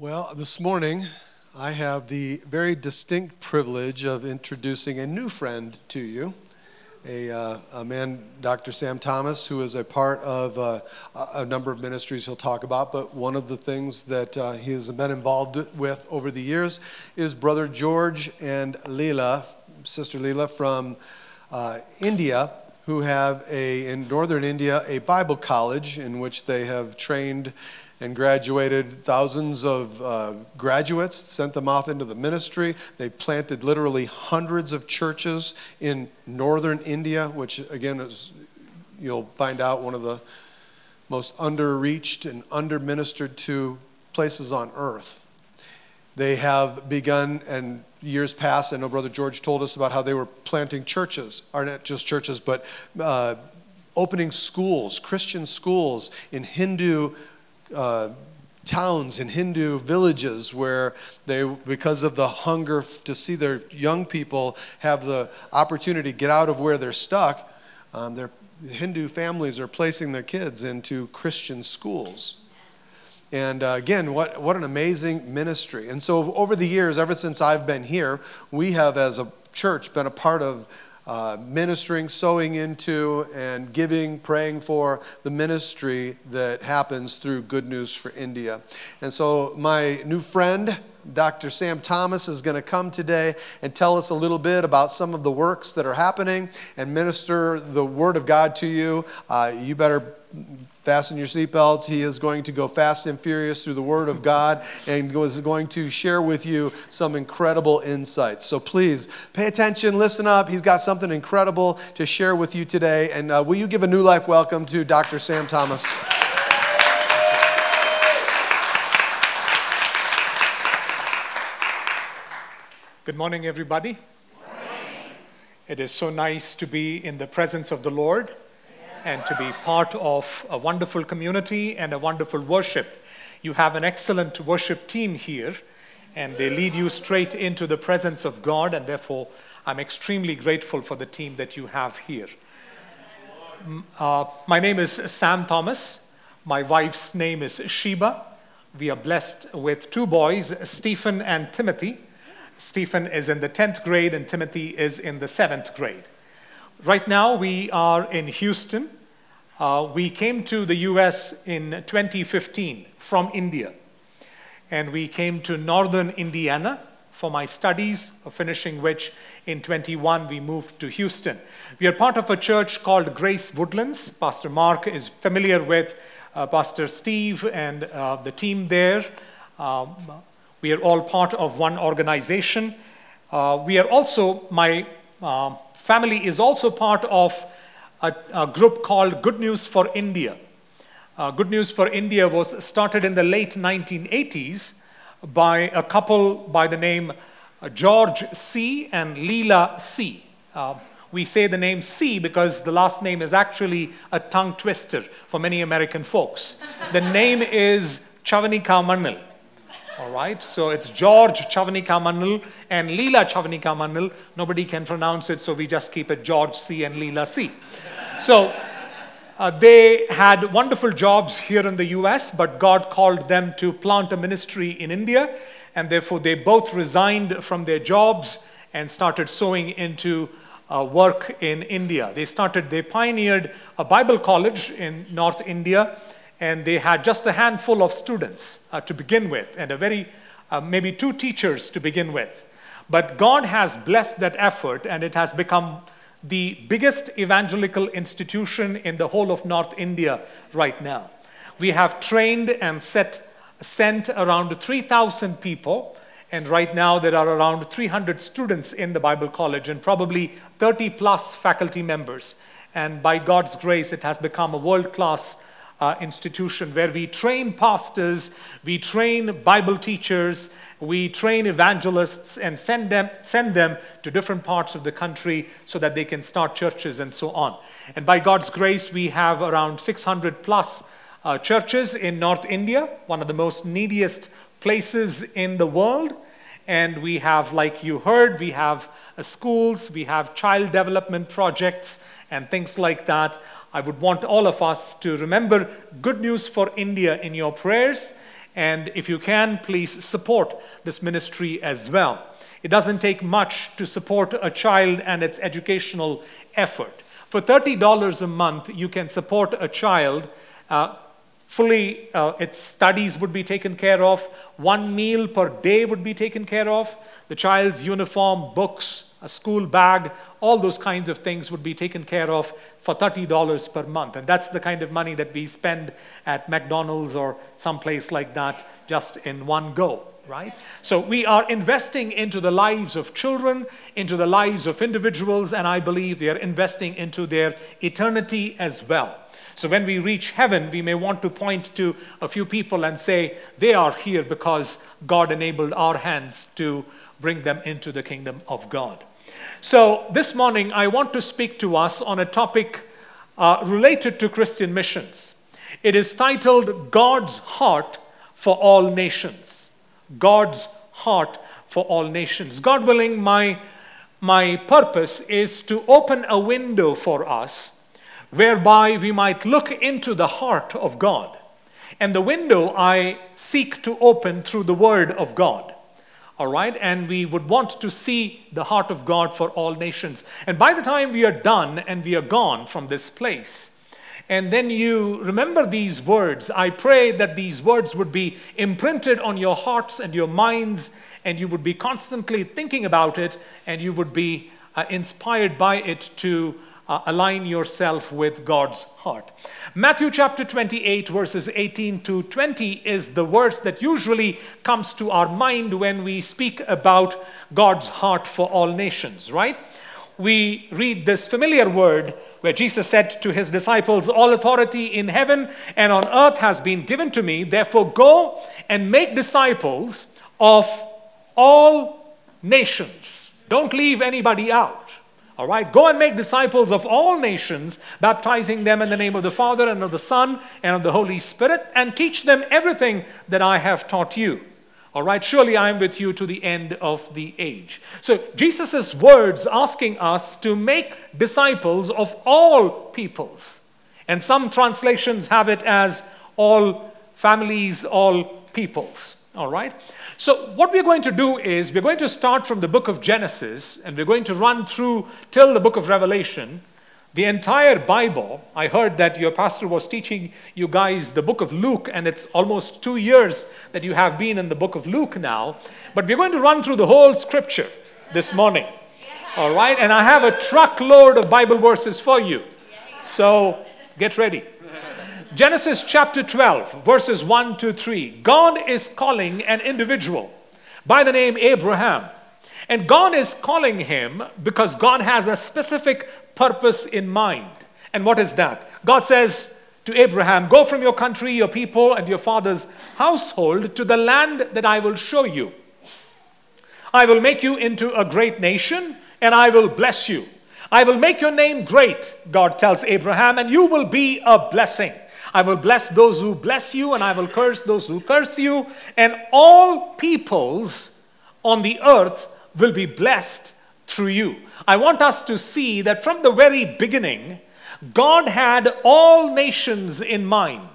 Well, this morning I have the very distinct privilege of introducing a new friend to you, a, uh, a man, Dr. Sam Thomas, who is a part of uh, a number of ministries he'll talk about. But one of the things that uh, he has been involved with over the years is Brother George and Leela, Sister Leela from uh, India, who have a in northern India a Bible college in which they have trained and graduated thousands of uh, graduates, sent them off into the ministry. They planted literally hundreds of churches in northern India, which again is, you'll find out, one of the most underreached and underministered to places on earth. They have begun, and years past, I know Brother George told us about how they were planting churches, or not just churches, but uh, opening schools, Christian schools in Hindu uh, towns and Hindu villages where they, because of the hunger to see their young people have the opportunity to get out of where they're stuck, um, their Hindu families are placing their kids into Christian schools. And uh, again, what, what an amazing ministry. And so, over the years, ever since I've been here, we have, as a church, been a part of uh, ministering, sowing into, and giving, praying for the ministry that happens through Good News for India. And so, my new friend, Dr. Sam Thomas is going to come today and tell us a little bit about some of the works that are happening and minister the Word of God to you. Uh, you better fasten your seatbelts. He is going to go fast and furious through the Word of God and is going to share with you some incredible insights. So please pay attention, listen up. He's got something incredible to share with you today. And uh, will you give a new life welcome to Dr. Sam Thomas? Good morning, everybody. It is so nice to be in the presence of the Lord and to be part of a wonderful community and a wonderful worship. You have an excellent worship team here, and they lead you straight into the presence of God, and therefore, I'm extremely grateful for the team that you have here. Uh, my name is Sam Thomas. My wife's name is Sheba. We are blessed with two boys, Stephen and Timothy. Stephen is in the 10th grade, and Timothy is in the 7th grade. Right now, we are in Houston. Uh, we came to the US in 2015 from India. And we came to northern Indiana for my studies, finishing which in 21 we moved to Houston. We are part of a church called Grace Woodlands. Pastor Mark is familiar with uh, Pastor Steve and uh, the team there. Um, we are all part of one organization. Uh, we are also, my uh, family is also part of a, a group called Good News for India. Uh, Good News for India was started in the late 1980s by a couple by the name uh, George C. and Leela C. Uh, we say the name C because the last name is actually a tongue twister for many American folks. The name is Chavanika Manil. All right, so it's George Chavanika Manil and Leela Chavanika Manil. Nobody can pronounce it, so we just keep it George C and Leela C. So uh, they had wonderful jobs here in the US, but God called them to plant a ministry in India, and therefore they both resigned from their jobs and started sowing into uh, work in India. They started, they pioneered a Bible college in North India and they had just a handful of students uh, to begin with, and a very, uh, maybe two teachers to begin with. But God has blessed that effort, and it has become the biggest evangelical institution in the whole of North India right now. We have trained and set, sent around 3,000 people, and right now there are around 300 students in the Bible College and probably 30 plus faculty members. And by God's grace, it has become a world class uh, institution where we train pastors, we train Bible teachers, we train evangelists and send them, send them to different parts of the country so that they can start churches and so on. And by God's grace, we have around 600 plus uh, churches in North India, one of the most neediest places in the world. And we have, like you heard, we have uh, schools, we have child development projects, and things like that. I would want all of us to remember good news for India in your prayers And if you can, please support this ministry as well. It doesn't take much to support a child and its educational effort. For $30 a month, you can support a child. Uh, fully, uh, its studies would be taken care of. One meal per day would be taken care of. The child's uniform, books, a school bag, all those kinds of things would be taken care of for $30 per month. And that's the kind of money that we spend at McDonald's or someplace like that just in one go, right? So we are investing into the lives of children, into the lives of individuals, and I believe they are investing into their eternity as well. So when we reach heaven, we may want to point to a few people and say, they are here because God enabled our hands to bring them into the kingdom of God. So, this morning I want to speak to us on a topic uh, related to Christian missions. It is titled God's Heart for All Nations. God's Heart for All Nations. God willing, my, my purpose is to open a window for us whereby we might look into the heart of God. And the window I seek to open through the Word of God all right? And we would want to see the heart of God for all nations. And by the time we are done and we are gone from this place, and then you remember these words, I pray that these words would be imprinted on your hearts and your minds, and you would be constantly thinking about it, and you would be uh, inspired by it to uh, align yourself with God's heart. Matthew chapter 28, verses 18 to 20 is the verse that usually comes to our mind when we speak about God's heart for all nations, right? We read this familiar word where Jesus said to his disciples, All authority in heaven and on earth has been given to me. Therefore, go and make disciples of all nations. Don't leave anybody out. All right, go and make disciples of all nations, baptizing them in the name of the Father and of the Son and of the Holy Spirit, and teach them everything that I have taught you. All right, surely I am with you to the end of the age. So, Jesus' words asking us to make disciples of all peoples. And some translations have it as all families, all peoples. All right? So, what we're going to do is we're going to start from the book of Genesis and we're going to run through till the book of Revelation. The entire Bible, I heard that your pastor was teaching you guys the book of Luke, and it's almost two years that you have been in the book of Luke now. But we're going to run through the whole scripture this morning. All right? And I have a truckload of Bible verses for you. So get ready. Genesis chapter 12, verses 1 to 3. God is calling an individual by the name Abraham. And God is calling him because God has a specific purpose in mind. And what is that? God says to Abraham, Go from your country, your people, and your father's household to the land that I will show you. I will make you into a great nation, and I will bless you. I will make your name great, God tells Abraham, and you will be a blessing. I will bless those who bless you, and I will curse those who curse you, and all peoples on the earth will be blessed through you. I want us to see that from the very beginning, God had all nations in mind,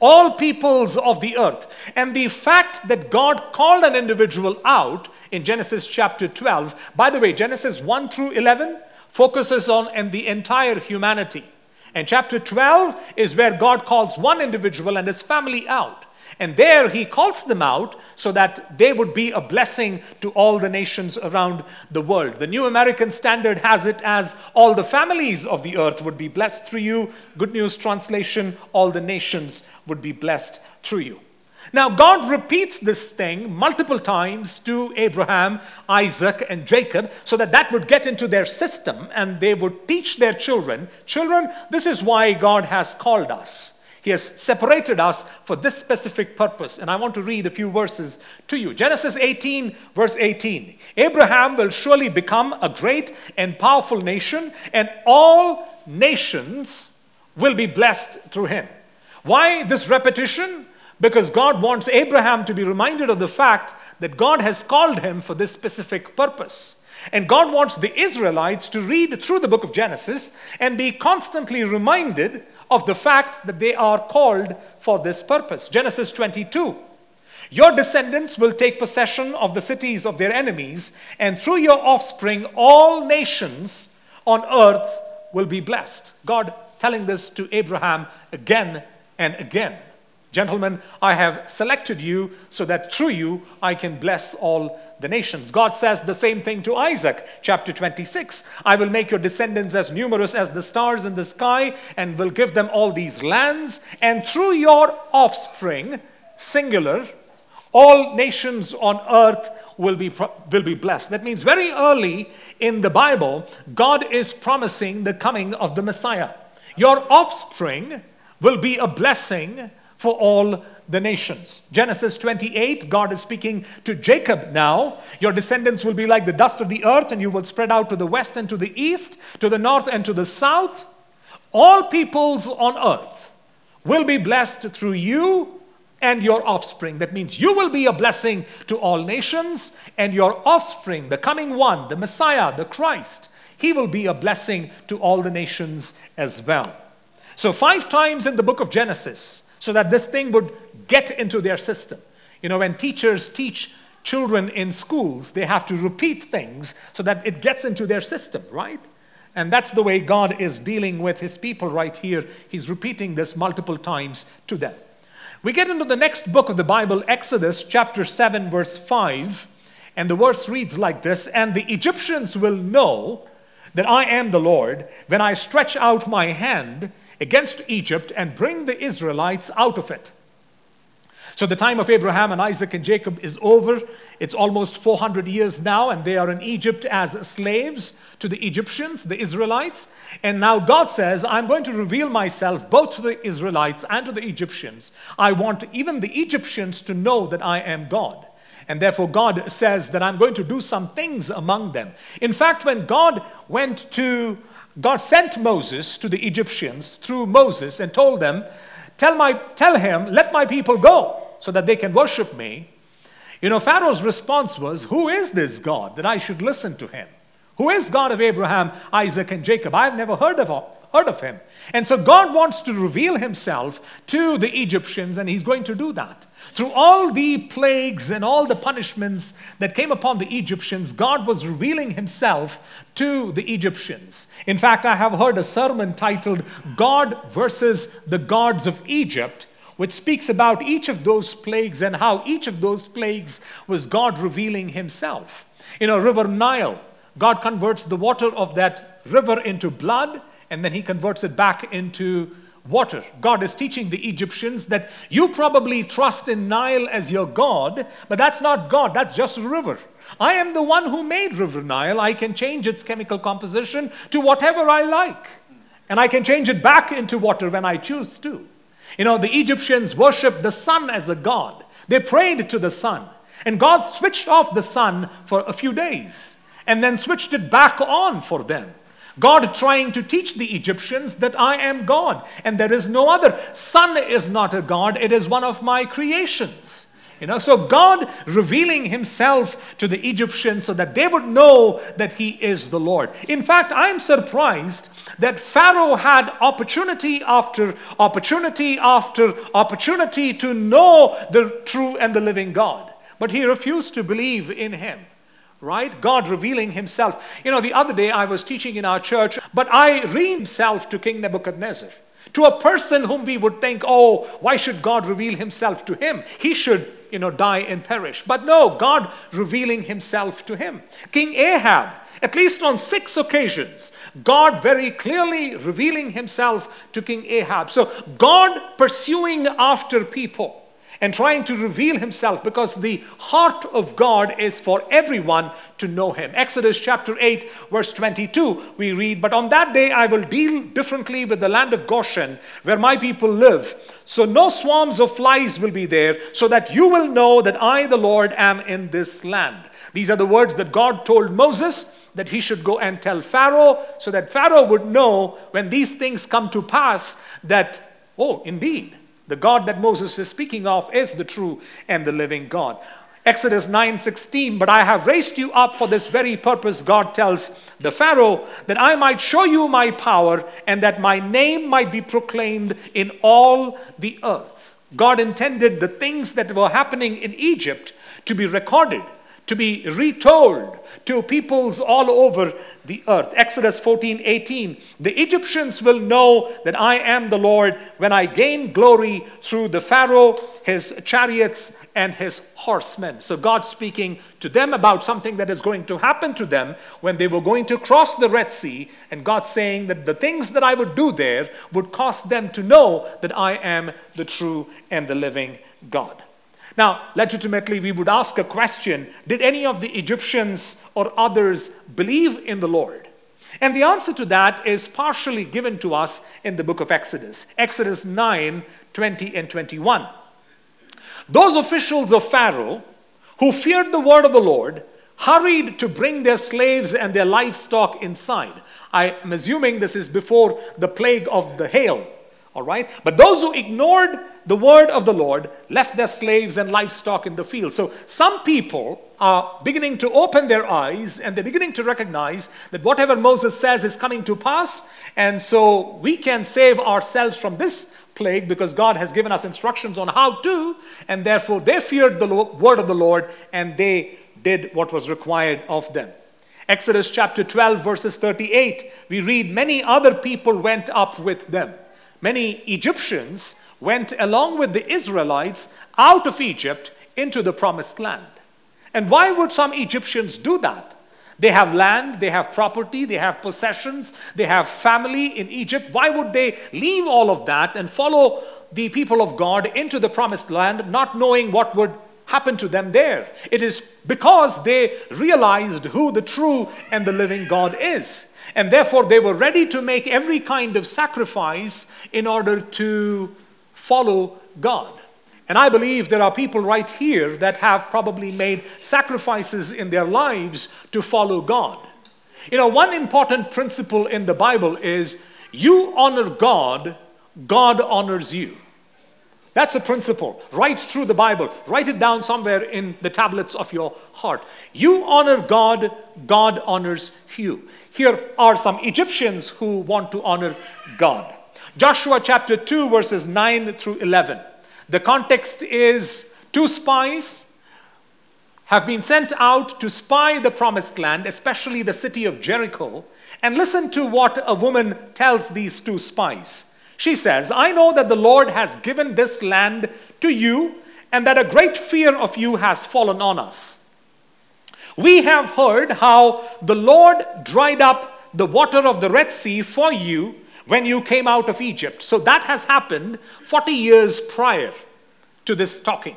all peoples of the earth. And the fact that God called an individual out in Genesis chapter 12, by the way, Genesis 1 through 11 focuses on and the entire humanity. And chapter 12 is where God calls one individual and his family out. And there he calls them out so that they would be a blessing to all the nations around the world. The New American Standard has it as all the families of the earth would be blessed through you. Good News Translation, all the nations would be blessed through you. Now, God repeats this thing multiple times to Abraham, Isaac, and Jacob so that that would get into their system and they would teach their children children, this is why God has called us. He has separated us for this specific purpose. And I want to read a few verses to you. Genesis 18, verse 18. Abraham will surely become a great and powerful nation, and all nations will be blessed through him. Why this repetition? Because God wants Abraham to be reminded of the fact that God has called him for this specific purpose. And God wants the Israelites to read through the book of Genesis and be constantly reminded of the fact that they are called for this purpose. Genesis 22, Your descendants will take possession of the cities of their enemies, and through your offspring, all nations on earth will be blessed. God telling this to Abraham again and again. Gentlemen, I have selected you so that through you I can bless all the nations. God says the same thing to Isaac, chapter 26. I will make your descendants as numerous as the stars in the sky and will give them all these lands, and through your offspring, singular, all nations on earth will be, will be blessed. That means very early in the Bible, God is promising the coming of the Messiah. Your offspring will be a blessing for all the nations. Genesis 28, God is speaking to Jacob now. Your descendants will be like the dust of the earth, and you will spread out to the west and to the east, to the north and to the south. All peoples on earth will be blessed through you and your offspring. That means you will be a blessing to all nations, and your offspring, the coming one, the Messiah, the Christ, he will be a blessing to all the nations as well. So, five times in the book of Genesis, so that this thing would get into their system. You know, when teachers teach children in schools, they have to repeat things so that it gets into their system, right? And that's the way God is dealing with his people right here. He's repeating this multiple times to them. We get into the next book of the Bible, Exodus chapter 7, verse 5, and the verse reads like this And the Egyptians will know that I am the Lord when I stretch out my hand against Egypt and bring the Israelites out of it. So the time of Abraham and Isaac and Jacob is over. It's almost 400 years now, and they are in Egypt as slaves to the Egyptians, the Israelites. And now God says, I'm going to reveal myself both to the Israelites and to the Egyptians. I want even the Egyptians to know that I am God. And therefore, God says that I'm going to do some things among them. In fact, when God went to, God sent Moses to the Egyptians through Moses and told them, Tell, my, tell him, let my people go so that they can worship me. You know, Pharaoh's response was, Who is this God that I should listen to him? Who is God of Abraham, Isaac, and Jacob? I've never heard of, heard of him. And so God wants to reveal himself to the Egyptians, and he's going to do that. Through all the plagues and all the punishments that came upon the Egyptians, God was revealing himself to the Egyptians. In fact, I have heard a sermon titled God versus the Gods of Egypt which speaks about each of those plagues and how each of those plagues was God revealing Himself. You know, River Nile, God converts the water of that river into blood, and then He converts it back into water. God is teaching the Egyptians that you probably trust in Nile as your God, but that's not God, that's just a river. I am the one who made River Nile. I can change its chemical composition to whatever I like. And I can change it back into water when I choose to. You know, the Egyptians worshiped the sun as a god, they prayed to the sun. And God switched off the sun for a few days and then switched it back on for them. God trying to teach the Egyptians that I am God and there is no other. Sun is not a God, it is one of my creations. You know, so God revealing himself to the Egyptians so that they would know that he is the Lord. In fact, I'm surprised that Pharaoh had opportunity after opportunity after opportunity to know the true and the living God, but he refused to believe in him right? God revealing himself. You know, the other day I was teaching in our church, but I read himself to King Nebuchadnezzar. To a person whom we would think, oh, why should God reveal himself to him? He should, you know, die and perish. But no, God revealing himself to him. King Ahab, at least on six occasions, God very clearly revealing himself to King Ahab. So God pursuing after people and trying to reveal himself because the heart of God is for everyone to know him. Exodus chapter 8, verse 22, we read, But on that day I will deal differently with the land of Goshen, where my people live. So no swarms of flies will be there, so that you will know that I, the Lord, am in this land. These are the words that God told Moses that he should go and tell Pharaoh, so that Pharaoh would know when these things come to pass that, oh, indeed, the God that Moses is speaking of is the true and the living God. Exodus 9:16 But I have raised you up for this very purpose God tells the Pharaoh that I might show you my power and that my name might be proclaimed in all the earth. God intended the things that were happening in Egypt to be recorded, to be retold to peoples all over the earth. Exodus 14 18. The Egyptians will know that I am the Lord when I gain glory through the Pharaoh, his chariots, and his horsemen. So, God speaking to them about something that is going to happen to them when they were going to cross the Red Sea, and God saying that the things that I would do there would cause them to know that I am the true and the living God. Now, legitimately, we would ask a question Did any of the Egyptians or others believe in the Lord? And the answer to that is partially given to us in the book of Exodus, Exodus 9 20 and 21. Those officials of Pharaoh who feared the word of the Lord hurried to bring their slaves and their livestock inside. I am assuming this is before the plague of the hail. All right? But those who ignored the word of the Lord left their slaves and livestock in the field. So some people are beginning to open their eyes and they're beginning to recognize that whatever Moses says is coming to pass. And so we can save ourselves from this plague because God has given us instructions on how to. And therefore they feared the word of the Lord and they did what was required of them. Exodus chapter 12, verses 38, we read, Many other people went up with them. Many Egyptians went along with the Israelites out of Egypt into the promised land. And why would some Egyptians do that? They have land, they have property, they have possessions, they have family in Egypt. Why would they leave all of that and follow the people of God into the promised land, not knowing what would happen to them there? It is because they realized who the true and the living God is. And therefore, they were ready to make every kind of sacrifice in order to follow God. And I believe there are people right here that have probably made sacrifices in their lives to follow God. You know, one important principle in the Bible is you honor God, God honors you. That's a principle right through the Bible. Write it down somewhere in the tablets of your heart. You honor God, God honors you. Here are some Egyptians who want to honor God. Joshua chapter 2, verses 9 through 11. The context is two spies have been sent out to spy the promised land, especially the city of Jericho. And listen to what a woman tells these two spies. She says, I know that the Lord has given this land to you, and that a great fear of you has fallen on us. We have heard how the Lord dried up the water of the Red Sea for you when you came out of Egypt. So that has happened 40 years prior to this talking,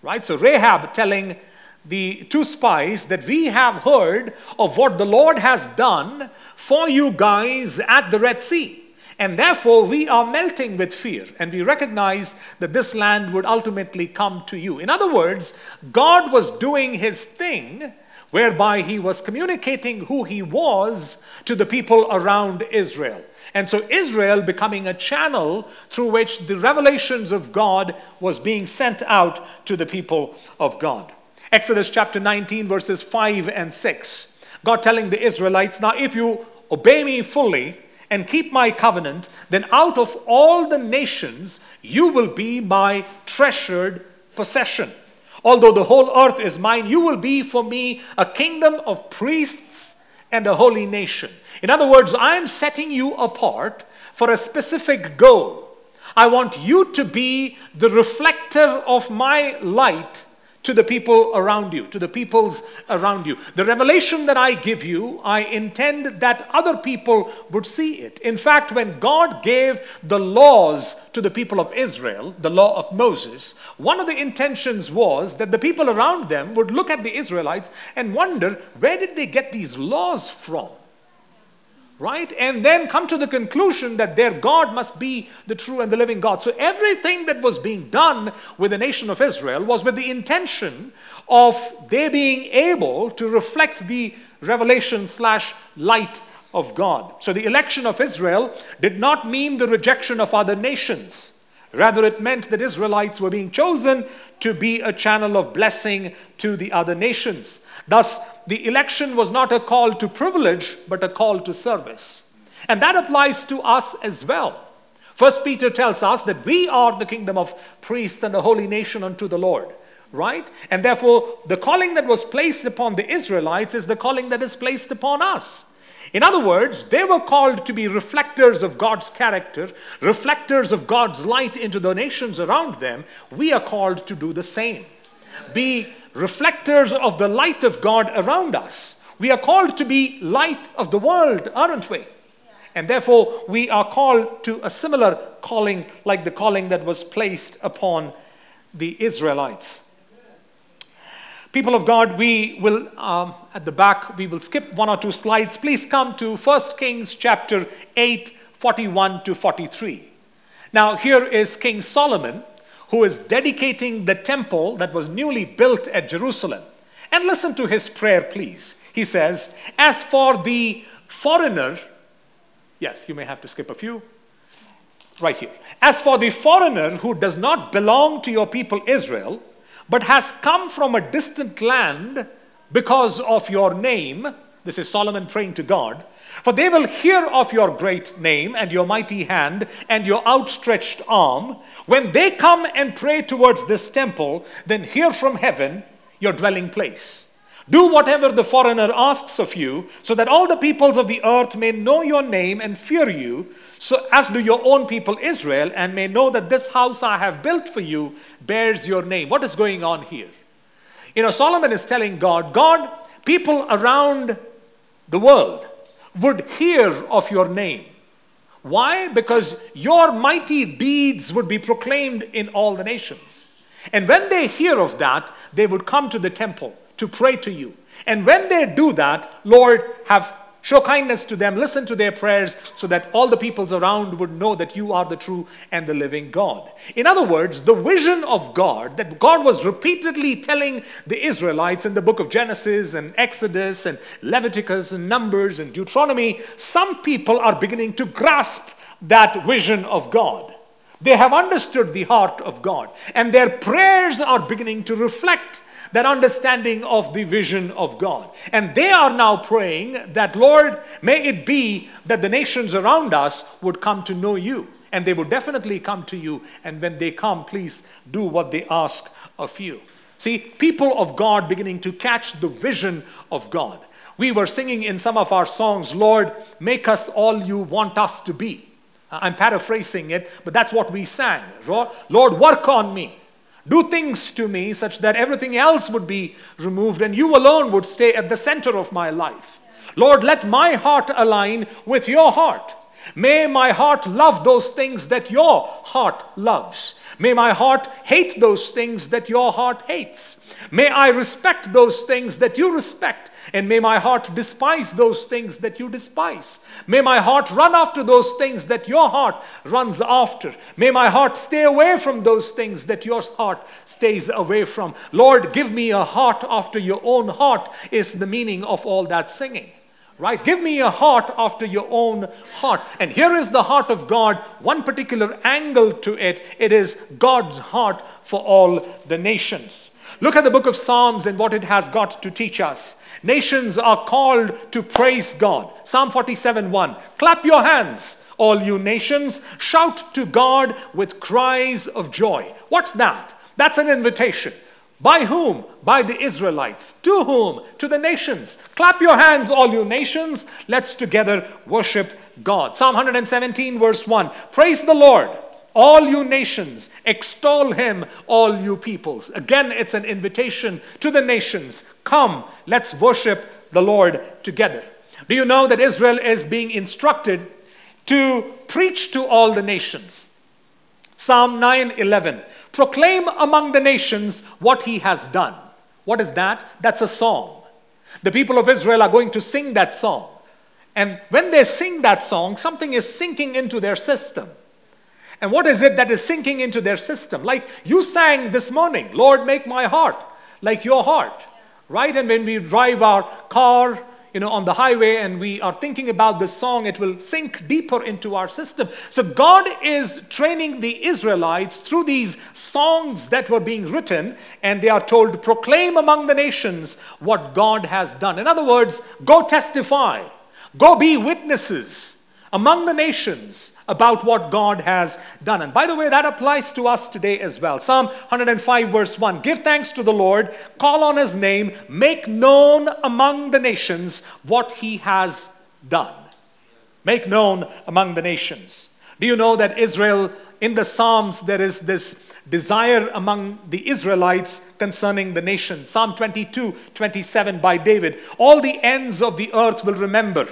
right? So Rahab telling the two spies that we have heard of what the Lord has done for you guys at the Red Sea. And therefore, we are melting with fear, and we recognize that this land would ultimately come to you. In other words, God was doing his thing whereby he was communicating who he was to the people around Israel. And so Israel becoming a channel through which the revelations of God was being sent out to the people of God. Exodus chapter 19, verses 5 and 6. God telling the Israelites, Now if you obey me fully and keep my covenant, then out of all the nations you will be my treasured possession. Although the whole earth is mine, you will be for me a kingdom of priests and a holy nation. In other words, I am setting you apart for a specific goal. I want you to be the reflector of my light to the people around you, to the peoples around you. The revelation that I give you, I intend that other people would see it. In fact, when God gave the laws to the people of Israel, the law of Moses, one of the intentions was that the people around them would look at the Israelites and wonder where did they get these laws from? Right? And then come to the conclusion that their God must be the true and the living God. So everything that was being done with the nation of Israel was with the intention of they being able to reflect the revelation slash light of God. So the election of Israel did not mean the rejection of other nations. Rather, it meant that Israelites were being chosen to be a channel of blessing to the other nations. Thus, the election was not a call to privilege, but a call to service. And that applies to us as well. First Peter tells us that we are the kingdom of priests and a holy nation unto the Lord, right? And therefore, the calling that was placed upon the Israelites is the calling that is placed upon us. In other words, they were called to be reflectors of God's character, reflectors of God's light into the nations around them. We are called to do the same. Be reflectors of the light of God around us. We are called to be light of the world, aren't we? And therefore, we are called to a similar calling, like the calling that was placed upon the Israelites. People of God, we will, um, at the back, we will skip one or two slides. Please come to 1 Kings chapter 8, 41 to 43. Now, here is King Solomon, who is dedicating the temple that was newly built at Jerusalem. And listen to his prayer, please. He says, As for the foreigner, yes, you may have to skip a few. Right here. As for the foreigner who does not belong to your people Israel, but has come from a distant land because of your name. This is Solomon praying to God. For they will hear of your great name and your mighty hand and your outstretched arm. When they come and pray towards this temple, then hear from heaven your dwelling place. Do whatever the foreigner asks of you, so that all the peoples of the earth may know your name and fear you, so as do your own people Israel, and may know that this house I have built for you bears your name. What is going on here? You know, Solomon is telling God, God, people around the world would hear of your name. Why? Because your mighty deeds would be proclaimed in all the nations. And when they hear of that, they would come to the temple to pray to you. And when they do that, Lord, have show kindness to them, listen to their prayers, so that all the peoples around would know that you are the true and the living God. In other words, the vision of God that God was repeatedly telling the Israelites in the book of Genesis and Exodus and Leviticus and Numbers and Deuteronomy, some people are beginning to grasp that vision of God. They have understood the heart of God, and their prayers are beginning to reflect that understanding of the vision of God. And they are now praying that, Lord, may it be that the nations around us would come to know you. And they would definitely come to you. And when they come, please do what they ask of you. See, people of God beginning to catch the vision of God. We were singing in some of our songs, Lord, make us all you want us to be. I'm paraphrasing it, but that's what we sang. Lord, work on me. Do things to me such that everything else would be removed and you alone would stay at the center of my life. Lord, let my heart align with your heart. May my heart love those things that your heart loves. May my heart hate those things that your heart hates. May I respect those things that you respect. And may my heart despise those things that you despise. May my heart run after those things that your heart runs after. May my heart stay away from those things that your heart stays away from. Lord, give me a heart after your own heart, is the meaning of all that singing. Right? Give me a heart after your own heart. And here is the heart of God, one particular angle to it. It is God's heart for all the nations. Look at the book of Psalms and what it has got to teach us. Nations are called to praise God. Psalm 47 1. Clap your hands, all you nations. Shout to God with cries of joy. What's that? That's an invitation. By whom? By the Israelites. To whom? To the nations. Clap your hands, all you nations. Let's together worship God. Psalm 117, verse 1. Praise the Lord all you nations, extol him, all you peoples. Again, it's an invitation to the nations. Come, let's worship the Lord together. Do you know that Israel is being instructed to preach to all the nations? Psalm 9:11 Proclaim among the nations what he has done. What is that? That's a song. The people of Israel are going to sing that song. And when they sing that song, something is sinking into their system. And what is it that is sinking into their system? Like you sang this morning, Lord, make my heart like your heart, right? And when we drive our car, you know, on the highway and we are thinking about this song, it will sink deeper into our system. So God is training the Israelites through these songs that were being written, and they are told to proclaim among the nations what God has done. In other words, go testify, go be witnesses among the nations about what God has done. And by the way, that applies to us today as well. Psalm 105, verse 1 Give thanks to the Lord, call on his name, make known among the nations what he has done. Make known among the nations. Do you know that Israel, in the Psalms, there is this desire among the Israelites concerning the nation? Psalm 22, 27 by David. All the ends of the earth will remember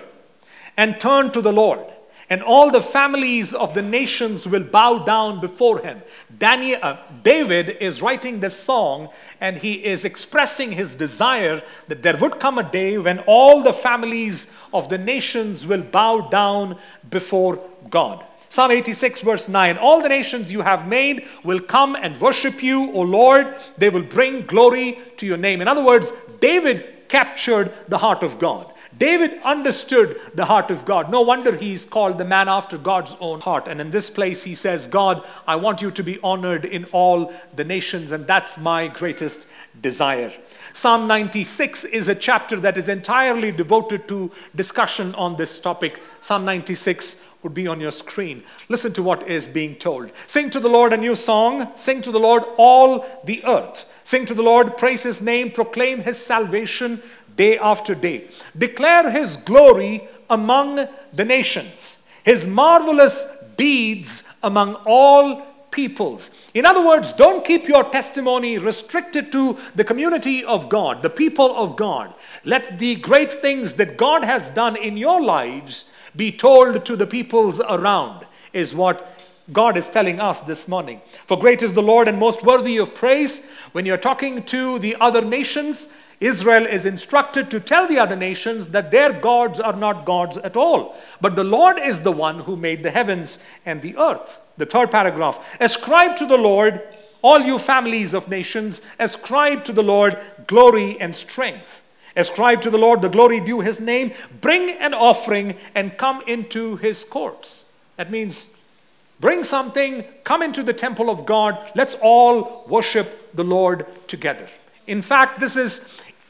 and turn to the Lord and all the families of the nations will bow down before him. Daniel, uh, David is writing this song and he is expressing his desire that there would come a day when all the families of the nations will bow down before God. Psalm 86, verse 9 All the nations you have made will come and worship you, O Lord. They will bring glory to your name. In other words, David captured the heart of God. David understood the heart of God. No wonder he is called the man after God's own heart. And in this place, he says, God, I want you to be honored in all the nations, and that's my greatest desire. Psalm 96 is a chapter that is entirely devoted to discussion on this topic. Psalm 96 would be on your screen. Listen to what is being told. Sing to the Lord a new song. Sing to the Lord all the earth. Sing to the Lord, praise his name, proclaim his salvation day after day. Declare his glory among the nations, his marvelous deeds among all peoples. In other words, don't keep your testimony restricted to the community of God, the people of God. Let the great things that God has done in your lives be told to the peoples around, is what God is telling us this morning. For great is the Lord and most worthy of praise. When you're talking to the other nations, Israel is instructed to tell the other nations that their gods are not gods at all, but the Lord is the one who made the heavens and the earth. The third paragraph Ascribe to the Lord, all you families of nations, ascribe to the Lord glory and strength. Ascribe to the Lord the glory due his name. Bring an offering and come into his courts. That means bring something, come into the temple of God. Let's all worship the Lord together. In fact, this is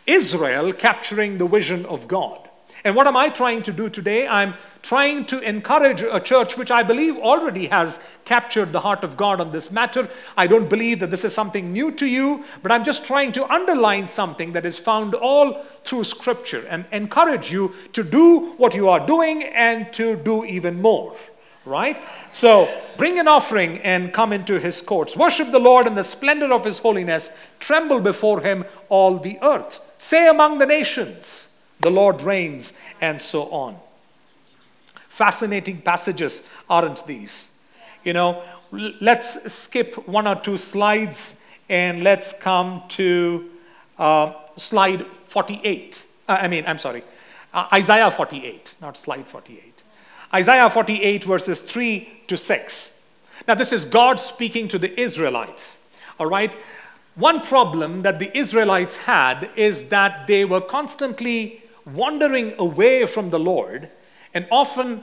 Israel capturing the vision of God. And what am I trying to do today? I'm trying to encourage a church which I believe already has captured the heart of God on this matter. I don't believe that this is something new to you, but I'm just trying to underline something that is found all through Scripture and encourage you to do what you are doing and to do even more right? So bring an offering and come into his courts. Worship the Lord in the splendor of his holiness. Tremble before him, all the earth. Say among the nations, the Lord reigns, and so on. Fascinating passages, aren't these? You know, let's skip one or two slides and let's come to uh, slide 48. Uh, I mean, I'm sorry, uh, Isaiah 48, not slide 48. Isaiah 48, verses 3 to 6. Now, this is God speaking to the Israelites. All right? One problem that the Israelites had is that they were constantly wandering away from the Lord and often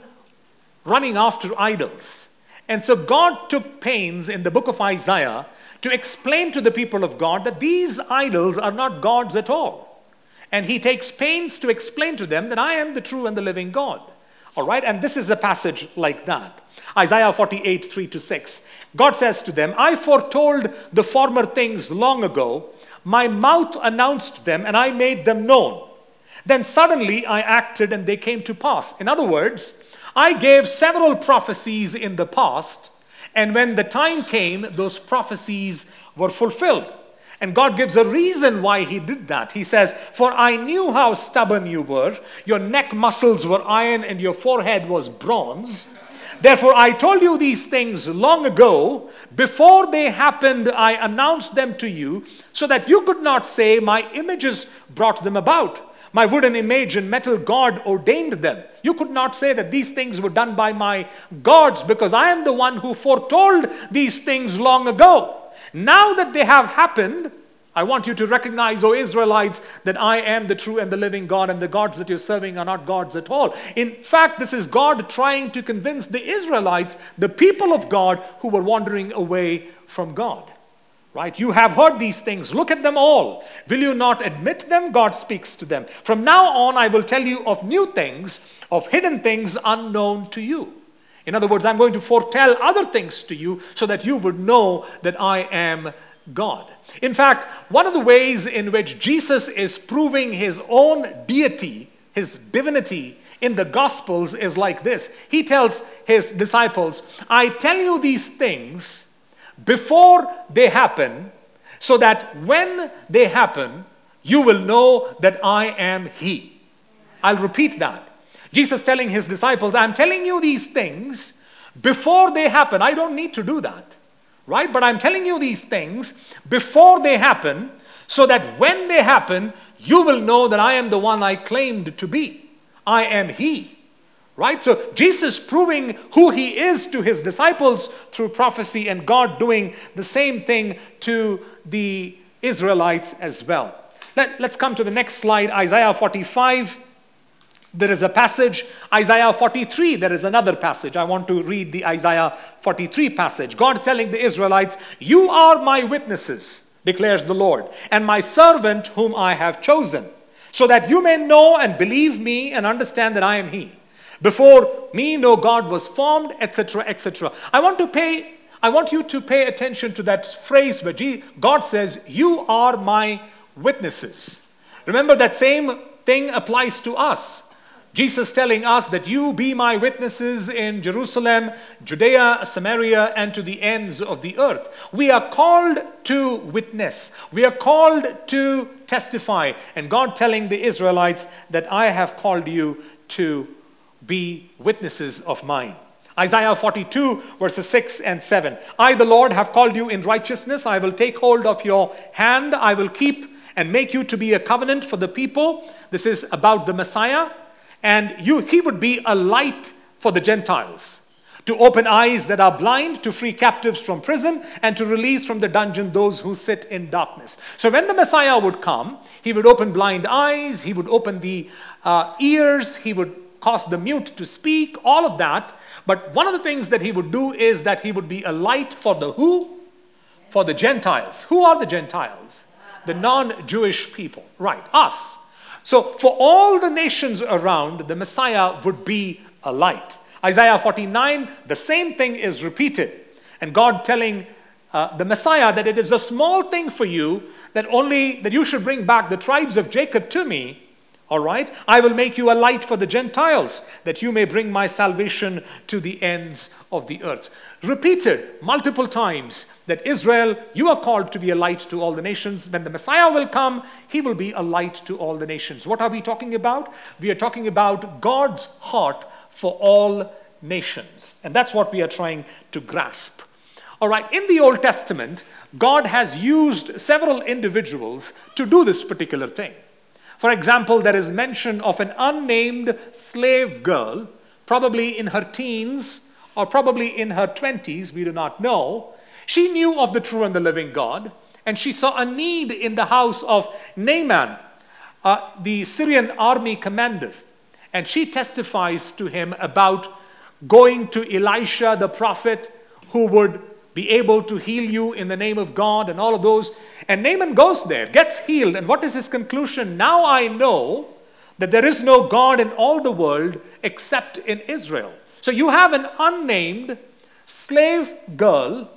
running after idols. And so God took pains in the book of Isaiah to explain to the people of God that these idols are not gods at all. And he takes pains to explain to them that I am the true and the living God. All right, and this is a passage like that. Isaiah 48, 3 to 6. God says to them, I foretold the former things long ago. My mouth announced them, and I made them known. Then suddenly I acted, and they came to pass. In other words, I gave several prophecies in the past, and when the time came, those prophecies were fulfilled. And God gives a reason why He did that. He says, For I knew how stubborn you were. Your neck muscles were iron and your forehead was bronze. Therefore, I told you these things long ago. Before they happened, I announced them to you so that you could not say, My images brought them about. My wooden image and metal God ordained them. You could not say that these things were done by my gods because I am the one who foretold these things long ago. Now that they have happened, I want you to recognize, O Israelites, that I am the true and the living God, and the gods that you're serving are not gods at all. In fact, this is God trying to convince the Israelites, the people of God, who were wandering away from God. Right? You have heard these things. Look at them all. Will you not admit them? God speaks to them. From now on, I will tell you of new things, of hidden things unknown to you. In other words, I'm going to foretell other things to you so that you would know that I am God. In fact, one of the ways in which Jesus is proving his own deity, his divinity, in the Gospels is like this He tells his disciples, I tell you these things before they happen, so that when they happen, you will know that I am He. I'll repeat that. Jesus telling his disciples, I'm telling you these things before they happen. I don't need to do that, right? But I'm telling you these things before they happen, so that when they happen, you will know that I am the one I claimed to be. I am He. Right? So Jesus proving who he is to his disciples through prophecy, and God doing the same thing to the Israelites as well. Let, let's come to the next slide Isaiah 45. There is a passage, Isaiah 43, there is another passage. I want to read the Isaiah 43 passage. God telling the Israelites, You are my witnesses, declares the Lord, and my servant whom I have chosen, so that you may know and believe me and understand that I am He. Before me, no God was formed, etc., etc. I want to pay. I want you to pay attention to that phrase where God says, "You are my witnesses." Remember that same thing applies to us. Jesus telling us that you be my witnesses in Jerusalem, Judea, Samaria, and to the ends of the earth. We are called to witness. We are called to testify. And God telling the Israelites that I have called you to be witnesses of mine. Isaiah 42, verses 6 and 7. I, the Lord, have called you in righteousness. I will take hold of your hand. I will keep and make you to be a covenant for the people. This is about the Messiah. And you, he would be a light for the Gentiles to open eyes that are blind, to free captives from prison, and to release from the dungeon those who sit in darkness. So, when the Messiah would come, he would open blind eyes, he would open the uh, ears, he would cause the mute to speak, all of that. But one of the things that he would do is that he would be a light for the who? For the Gentiles. Who are the Gentiles? The non Jewish people. Right, us. So for all the nations around, the Messiah would be a light. Isaiah 49, the same thing is repeated. And God telling uh, the Messiah that it is a small thing for you that only that you should bring back the tribes of Jacob to me all right? I will make you a light for the Gentiles, that you may bring my salvation to the ends of the earth. Repeated multiple times that Israel, you are called to be a light to all the nations. When the Messiah will come, he will be a light to all the nations. What are we talking about? We are talking about God's heart for all nations. And that's what we are trying to grasp. All right, in the Old Testament, God has used several individuals to do this particular thing. For example, there is mention of an unnamed slave girl, probably in her teens or probably in her 20s, we do not know. She knew of the true and the living God, and she saw a need in the house of Naaman, uh, the Syrian army commander. And she testifies to him about going to Elisha the prophet who would be able to heal you in the name of God and all of those. And Naaman goes there, gets healed. And what is his conclusion? Now I know that there is no God in all the world except in Israel. So you have an unnamed slave girl,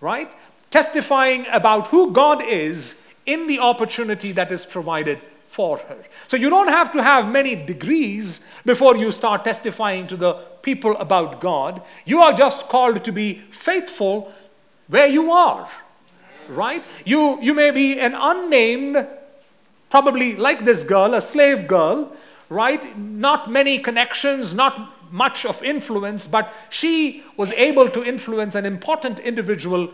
right, testifying about who God is in the opportunity that is provided for her. So you don't have to have many degrees before you start testifying to the people about God. You are just called to be faithful where you are. Right? You, you may be an unnamed, probably like this girl, a slave girl, right? Not many connections, not much of influence, but she was able to influence an important individual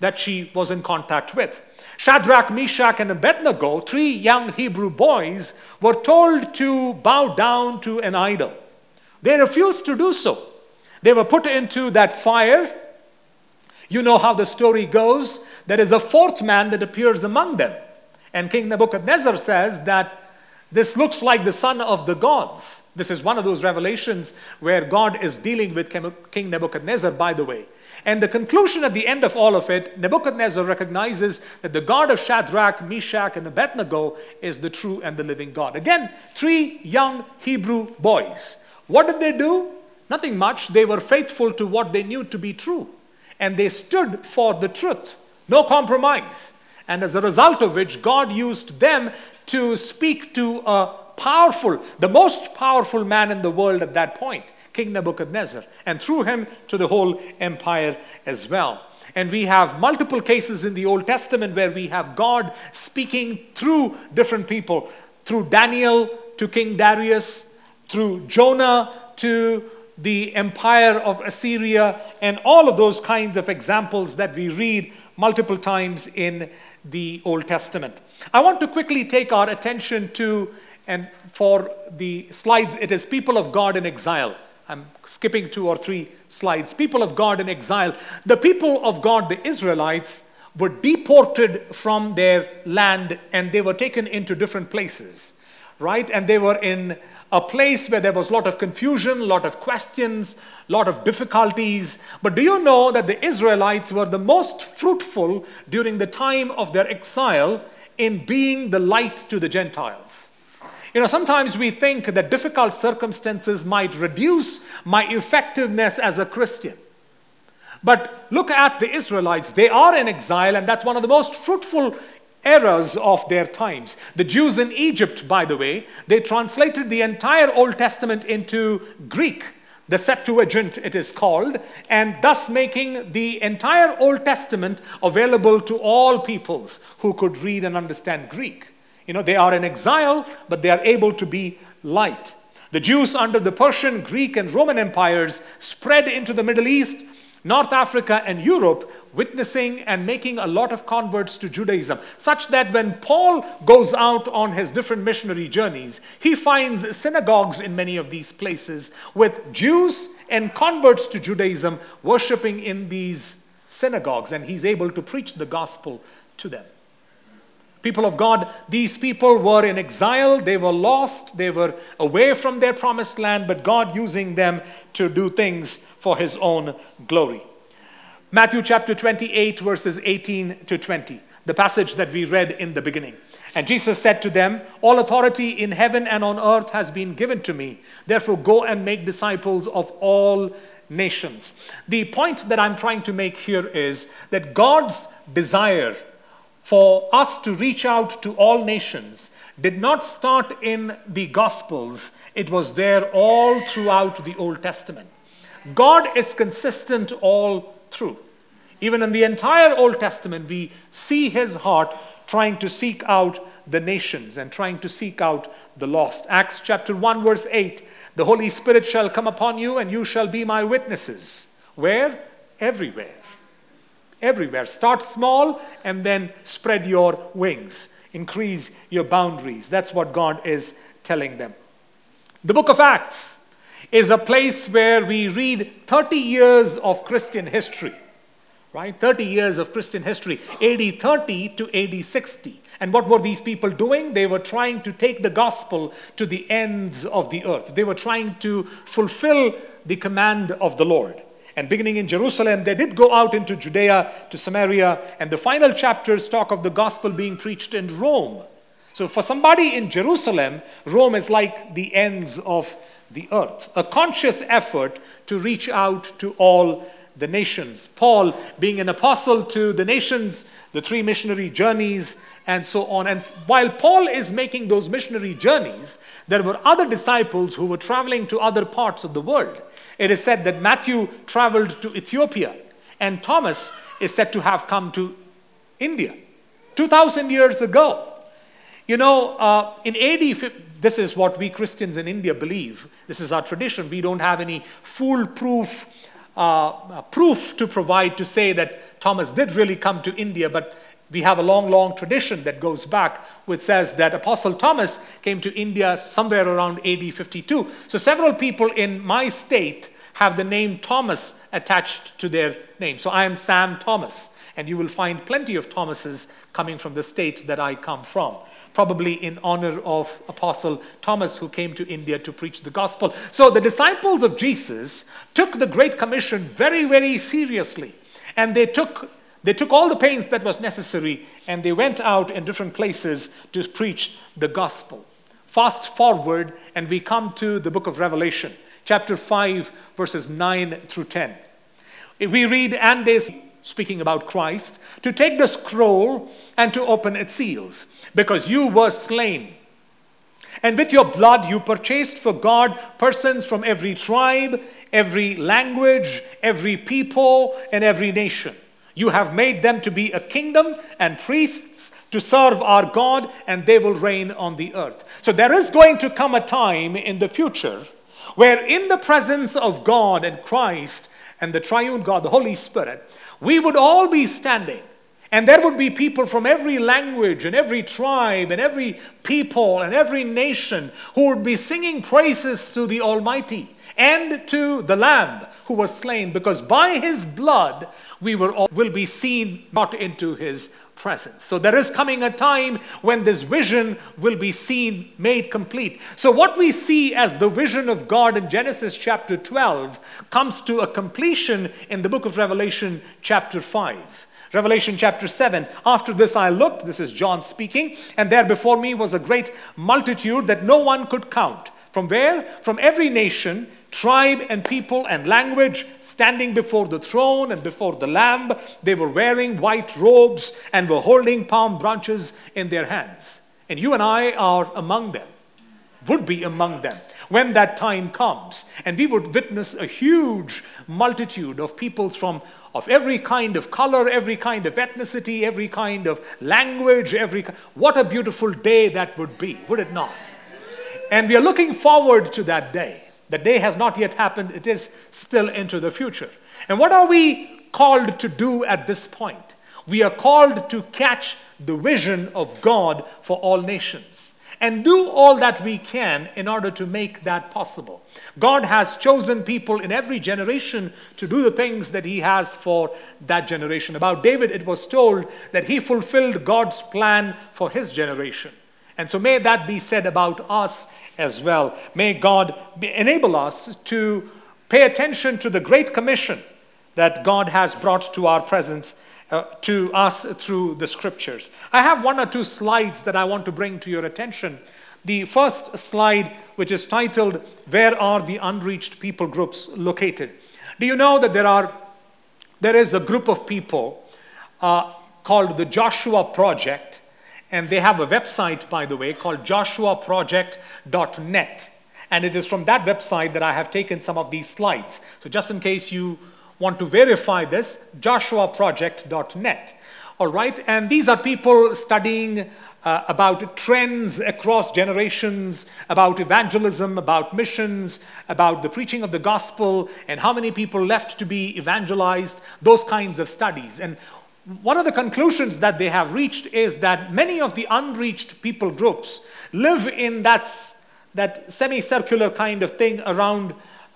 that she was in contact with. Shadrach, Meshach, and Abednego, three young Hebrew boys, were told to bow down to an idol. They refused to do so. They were put into that fire. You know how the story goes. There is a fourth man that appears among them. And King Nebuchadnezzar says that this looks like the son of the gods. This is one of those revelations where God is dealing with King Nebuchadnezzar, by the way. And the conclusion at the end of all of it, Nebuchadnezzar recognizes that the God of Shadrach, Meshach, and Abednego is the true and the living God. Again, three young Hebrew boys. What did they do? Nothing much. They were faithful to what they knew to be true. And they stood for the truth. No compromise. And as a result of which, God used them to speak to a powerful, the most powerful man in the world at that point, King Nebuchadnezzar, and through him to the whole empire as well. And we have multiple cases in the Old Testament where we have God speaking through different people, through Daniel to King Darius, through Jonah to the empire of Assyria, and all of those kinds of examples that we read multiple times in the Old Testament. I want to quickly take our attention to, and for the slides, it is people of God in exile. I'm skipping two or three slides. People of God in exile. The people of God, the Israelites, were deported from their land and they were taken into different places, right? And they were in a place where there was a lot of confusion, a lot of questions, a lot of difficulties. But do you know that the Israelites were the most fruitful during the time of their exile in being the light to the Gentiles? You know, sometimes we think that difficult circumstances might reduce my effectiveness as a Christian. But look at the Israelites. They are in exile, and that's one of the most fruitful eras of their times. The Jews in Egypt, by the way, they translated the entire Old Testament into Greek. The Septuagint, it is called, and thus making the entire Old Testament available to all peoples who could read and understand Greek. You know, they are in exile, but they are able to be light. The Jews under the Persian, Greek, and Roman empires spread into the Middle East, North Africa, and Europe, witnessing and making a lot of converts to Judaism, such that when Paul goes out on his different missionary journeys, he finds synagogues in many of these places with Jews and converts to Judaism worshiping in these synagogues, and he's able to preach the gospel to them. People of God, these people were in exile, they were lost, they were away from their promised land, but God using them to do things for his own glory. Matthew chapter 28, verses 18 to 20, the passage that we read in the beginning. And Jesus said to them, All authority in heaven and on earth has been given to me. Therefore, go and make disciples of all nations. The point that I'm trying to make here is that God's desire for us to reach out to all nations did not start in the Gospels, it was there all throughout the Old Testament. God is consistent all through. Even in the entire Old Testament, we see his heart trying to seek out the nations and trying to seek out the lost. Acts chapter 1, verse 8 The Holy Spirit shall come upon you, and you shall be my witnesses. Where? Everywhere everywhere. Start small and then spread your wings, increase your boundaries. That's what God is telling them. The book of Acts is a place where we read 30 years of Christian history, right? 30 years of Christian history, AD 30 to AD 60. And what were these people doing? They were trying to take the gospel to the ends of the earth. They were trying to fulfill the command of the Lord. And beginning in Jerusalem, they did go out into Judea to Samaria, and the final chapters talk of the gospel being preached in Rome. So, for somebody in Jerusalem, Rome is like the ends of the earth, a conscious effort to reach out to all the nations. Paul, being an apostle to the nations, the three missionary journeys, and so on. And while Paul is making those missionary journeys, there were other disciples who were traveling to other parts of the world. It is said that Matthew traveled to Ethiopia, and Thomas is said to have come to India 2,000 years ago. You know, uh, in AD, this is what we Christians in India believe. This is our tradition. We don't have any foolproof uh, proof to provide to say that Thomas did really come to India, but we have a long, long tradition that goes back, which says that Apostle Thomas came to India somewhere around AD 52. So several people in my state have the name Thomas attached to their name. So I am Sam Thomas, and you will find plenty of Thomases coming from the state that I come from. probably in honor of Apostle Thomas, who came to India to preach the gospel. So the disciples of Jesus took the Great Commission very, very seriously. And they took, they took all the pains that was necessary and they went out in different places to preach the gospel. Fast forward, and we come to the book of Revelation, chapter 5, verses 9 through 10. We read, and they, speaking about Christ, to take the scroll and to open its seals, because you were slain. And with your blood you purchased for God persons from every tribe, every language, every people, and every nation. You have made them to be a kingdom and priests to serve our God, and they will reign on the earth. So there is going to come a time in the future where, in the presence of God and Christ and the triune God, the Holy Spirit, we would all be standing. And there would be people from every language and every tribe and every people and every nation who would be singing praises to the Almighty and to the Lamb who was slain, because by his blood we were all, will be seen not into his presence. So there is coming a time when this vision will be seen, made complete. So what we see as the vision of God in Genesis chapter 12 comes to a completion in the book of Revelation chapter 5. Revelation chapter 7. After this I looked, this is John speaking, and there before me was a great multitude that no one could count. From where? From every nation, tribe, and people and language standing before the throne and before the Lamb. They were wearing white robes and were holding palm branches in their hands. And you and I are among them, would be among them when that time comes. And we would witness a huge multitude of peoples from of every kind of color, every kind of ethnicity, every kind of language, every what a beautiful day that would be, would it not? And we are looking forward to that day. The day has not yet happened, it is still into the future. And what are we called to do at this point? We are called to catch the vision of God for all nations and do all that we can in order to make that possible. God has chosen people in every generation to do the things that He has for that generation. About David, it was told that he fulfilled God's plan for his generation. And so may that be said about us as well. May God enable us to pay attention to the Great Commission that God has brought to our presence. Uh, to us through the scriptures. I have one or two slides that I want to bring to your attention. The first slide, which is titled, Where Are the Unreached People Groups Located? Do you know that there, are, there is a group of people uh, called the Joshua Project and they have a website, by the way, called joshuaproject.net. And it is from that website that I have taken some of these slides. So, just in case you want to verify this, joshuaproject.net. All right, and these are people studying uh, about trends across generations, about evangelism, about missions, about the preaching of the gospel, and how many people left to be evangelized, those kinds of studies. And one of the conclusions that they have reached is that many of the unreached people groups live in that, that semicircular kind of thing around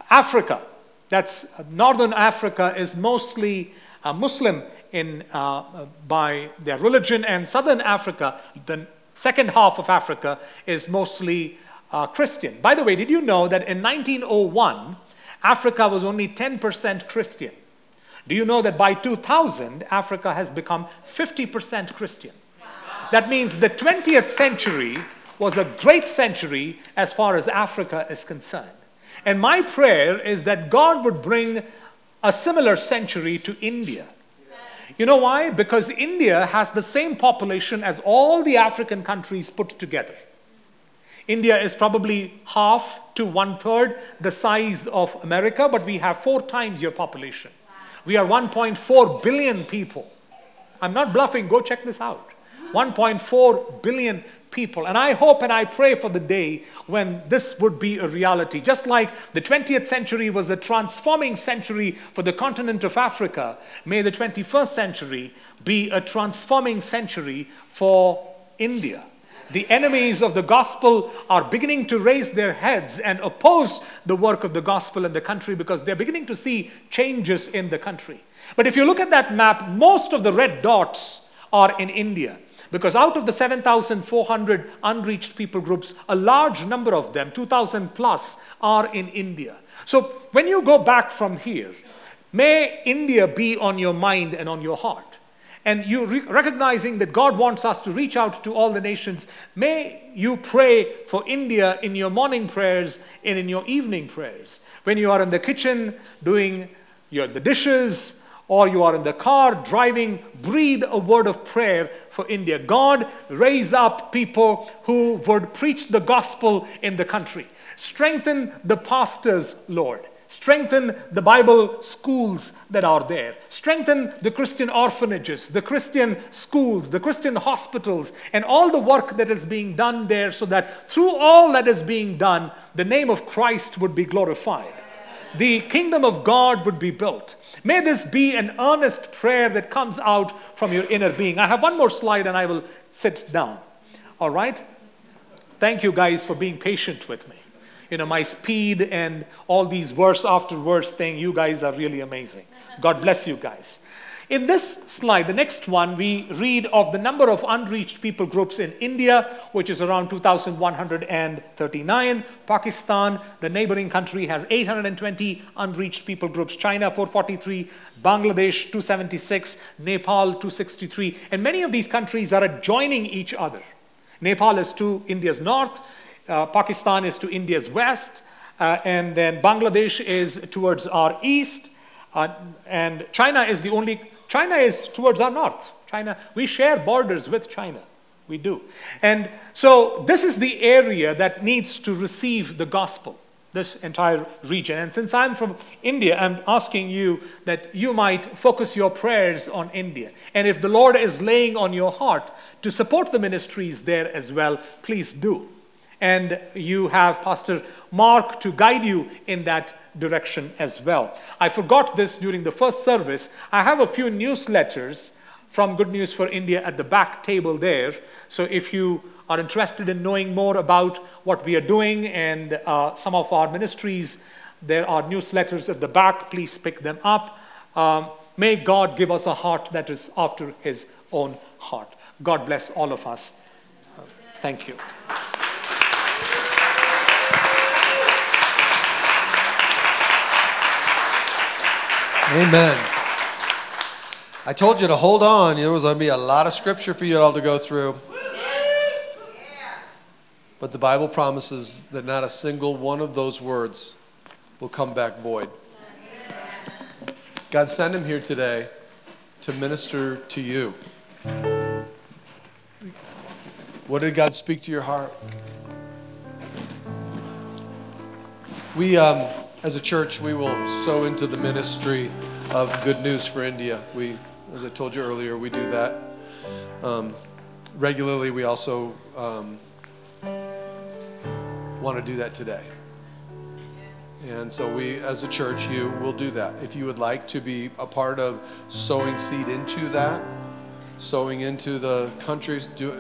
Africa. That's northern Africa is mostly uh, Muslim in, uh, by their religion, and southern Africa, the second half of Africa, is mostly uh, Christian. By the way, did you know that in 1901, Africa was only 10% Christian? Do you know that by 2000, Africa has become 50% Christian? That means the 20th century was a great century as far as Africa is concerned. And my prayer is that God would bring a similar century to India. You know why? Because India has the same population as all the African countries put together. India is probably half to one third the size of America, but we have four times your population. We are 1.4 billion people. I'm not bluffing, go check this out. 1.4 billion people. And I hope and I pray for the day when this would be a reality. Just like the 20th century was a transforming century for the continent of Africa, may the 21st century be a transforming century for India the enemies of the gospel are beginning to raise their heads and oppose the work of the gospel in the country because they're beginning to see changes in the country. But if you look at that map, most of the red dots are in India. Because out of the 7,400 unreached people groups, a large number of them, 2,000 plus, are in India. So when you go back from here, may India be on your mind and on your heart. And you re- recognizing that God wants us to reach out to all the nations, may you pray for India in your morning prayers and in your evening prayers. When you are in the kitchen doing your, the dishes, or you are in the car driving, breathe a word of prayer for India. God, raise up people who would preach the gospel in the country. Strengthen the pastors, Lord. Strengthen the Bible schools that are there. Strengthen the Christian orphanages, the Christian schools, the Christian hospitals, and all the work that is being done there so that through all that is being done, the name of Christ would be glorified. The kingdom of God would be built. May this be an earnest prayer that comes out from your inner being. I have one more slide and I will sit down. All right? Thank you guys for being patient with me you know, my speed and all these verse after verse thing. You guys are really amazing. God bless you guys. In this slide, the next one, we read of the number of unreached people groups in India, which is around 2,139. Pakistan, the neighboring country, has 820 unreached people groups. China, 443. Bangladesh, 276. Nepal, 263. And many of these countries are adjoining each other. Nepal is to India's north, uh, Pakistan is to India's west, uh, and then Bangladesh is towards our east, uh, and China is the only, China is towards our north. China, we share borders with China. We do. And so this is the area that needs to receive the gospel, this entire region. And since I'm from India, I'm asking you that you might focus your prayers on India. And if the Lord is laying on your heart to support the ministries there as well, please do and you have Pastor Mark to guide you in that direction as well. I forgot this during the first service. I have a few newsletters from Good News for India at the back table there. So if you are interested in knowing more about what we are doing and uh, some of our ministries, there are newsletters at the back. Please pick them up. Um, may God give us a heart that is after His own heart. God bless all of us. Thank you. Amen. I told you to hold on. There was going to be a lot of scripture for you all to go through. But the Bible promises that not a single one of those words will come back void. God sent him here today to minister to you. What did God speak to your heart? We, um, as a church, we will sow into the ministry of Good News for India. We, as I told you earlier, we do that um, regularly. We also um, want to do that today. And so we, as a church, you will do that. If you would like to be a part of sowing seed into that, sowing into the countries, do,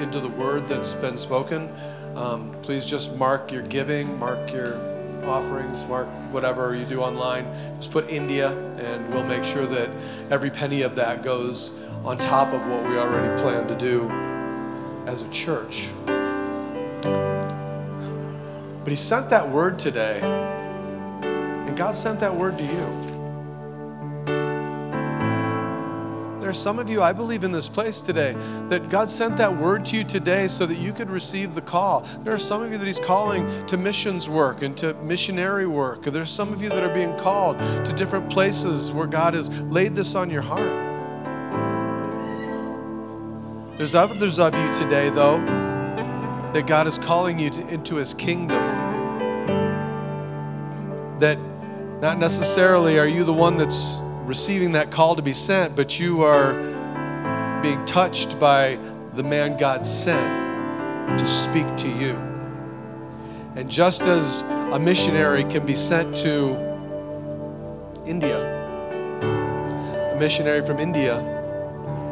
into the word that's been spoken, um, please just mark your giving, mark your offerings, mark whatever you do online, just put India, and we'll make sure that every penny of that goes on top of what we already plan to do as a church. But He sent that word today, and God sent that word to you. There are some of you, I believe, in this place today that God sent that word to you today so that you could receive the call. There are some of you that He's calling to missions work and to missionary work. There's some of you that are being called to different places where God has laid this on your heart. There's others of you today, though, that God is calling you to, into His kingdom. That not necessarily are you the one that's receiving that call to be sent, but you are being touched by the man God sent to speak to you. And just as a missionary can be sent to India, a missionary from India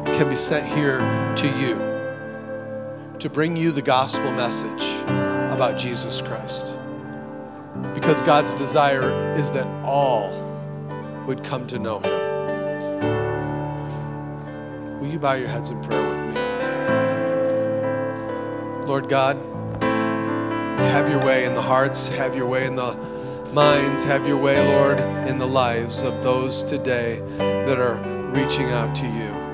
can be sent here to you to bring you the gospel message about Jesus Christ. Because God's desire is that all would come to know Him. Will you bow your heads in prayer with me? Lord God, have your way in the hearts, have your way in the minds, have your way, Lord, in the lives of those today that are reaching out to you.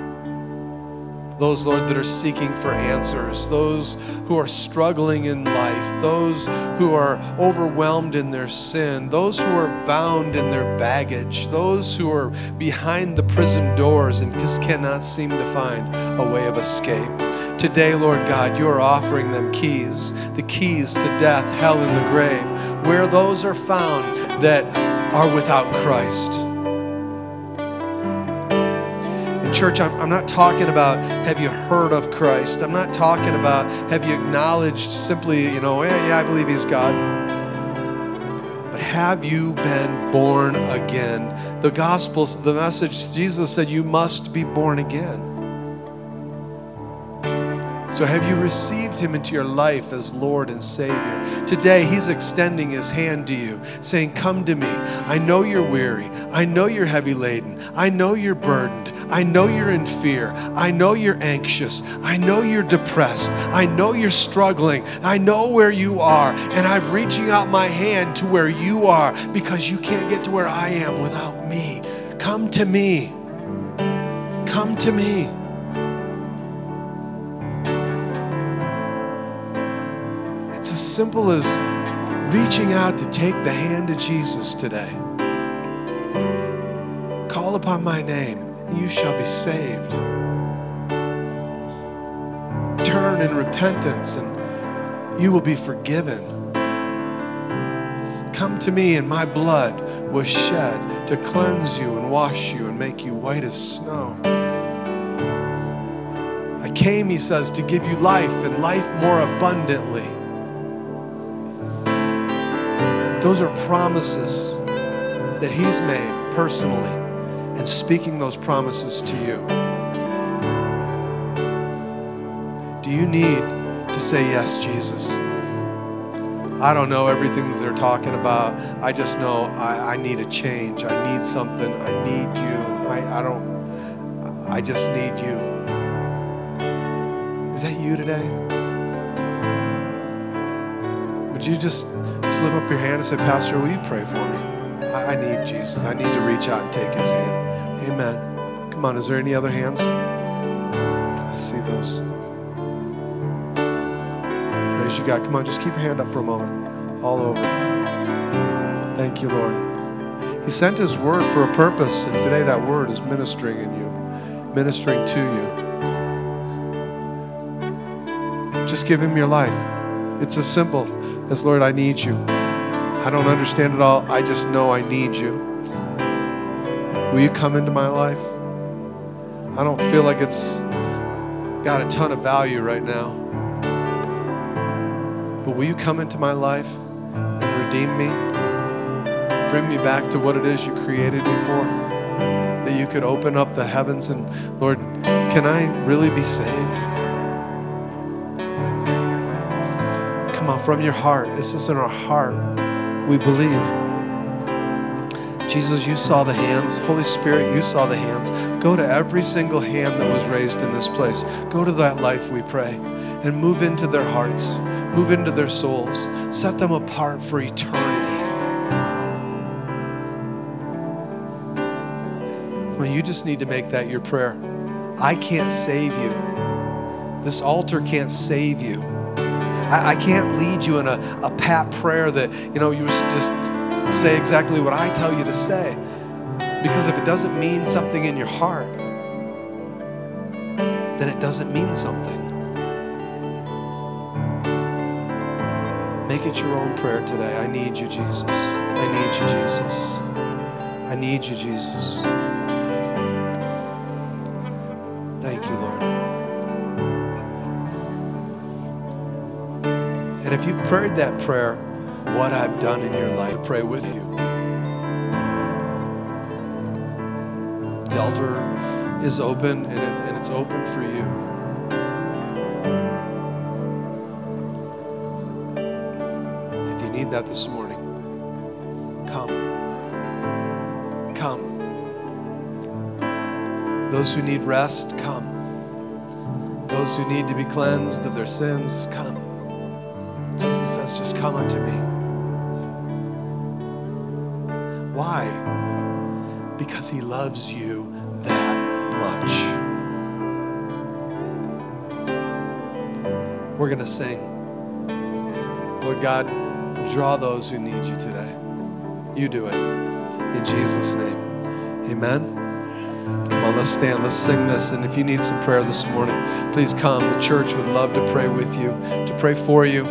Those, Lord, that are seeking for answers, those who are struggling in life, those who are overwhelmed in their sin, those who are bound in their baggage, those who are behind the prison doors and just cannot seem to find a way of escape. Today, Lord God, you are offering them keys, the keys to death, hell, and the grave, where those are found that are without Christ. Church, I'm, I'm not talking about have you heard of Christ. I'm not talking about have you acknowledged simply, you know, yeah, yeah, I believe He's God. But have you been born again? The gospel, the message, Jesus said, you must be born again. So, have you received him into your life as Lord and Savior? Today, he's extending his hand to you, saying, Come to me. I know you're weary. I know you're heavy laden. I know you're burdened. I know you're in fear. I know you're anxious. I know you're depressed. I know you're struggling. I know where you are. And I'm reaching out my hand to where you are because you can't get to where I am without me. Come to me. Come to me. It's as simple as reaching out to take the hand of Jesus today. Call upon my name, you shall be saved. Turn in repentance, and you will be forgiven. Come to me, and my blood was shed to cleanse you and wash you and make you white as snow. I came, he says, to give you life and life more abundantly. Those are promises that He's made personally and speaking those promises to you. Do you need to say yes, Jesus? I don't know everything that they're talking about. I just know I, I need a change. I need something. I need you. I, I don't, I just need you. Is that you today? Would you just slip up your hand and say, Pastor, will you pray for me? I, I need Jesus. I need to reach out and take his hand. Amen. Come on, is there any other hands? I see those. Praise you, God. Come on, just keep your hand up for a moment. All over. Thank you, Lord. He sent his word for a purpose, and today that word is ministering in you, ministering to you. Just give him your life. It's as simple as, Lord, I need you. I don't understand it all. I just know I need you. Will you come into my life? I don't feel like it's got a ton of value right now. But will you come into my life and redeem me? Bring me back to what it is you created me for? That you could open up the heavens and, Lord, can I really be saved? Come on, from your heart. This is in our heart. We believe. Jesus, you saw the hands. Holy Spirit, you saw the hands. Go to every single hand that was raised in this place. Go to that life, we pray, and move into their hearts, move into their souls, set them apart for eternity. Well, you just need to make that your prayer. I can't save you. This altar can't save you. I, I can't lead you in a, a pat prayer that, you know, you just say exactly what I tell you to say. Because if it doesn't mean something in your heart, then it doesn't mean something. Make it your own prayer today. I need you, Jesus. I need you, Jesus. I need you, Jesus. Thank you, Lord. And if you've prayed that prayer, what I've done in your life, pray with you. The altar is open and, it, and it's open for you. If you need that this morning, come. Come. Those who need rest, come. Those who need to be cleansed of their sins, come. Jesus says, Just come unto me. Why? Because he loves you that much. We're going to sing. Lord God, draw those who need you today. You do it. In Jesus' name. Amen. Come on, let's stand. Let's sing this. And if you need some prayer this morning, please come. The church would love to pray with you, to pray for you,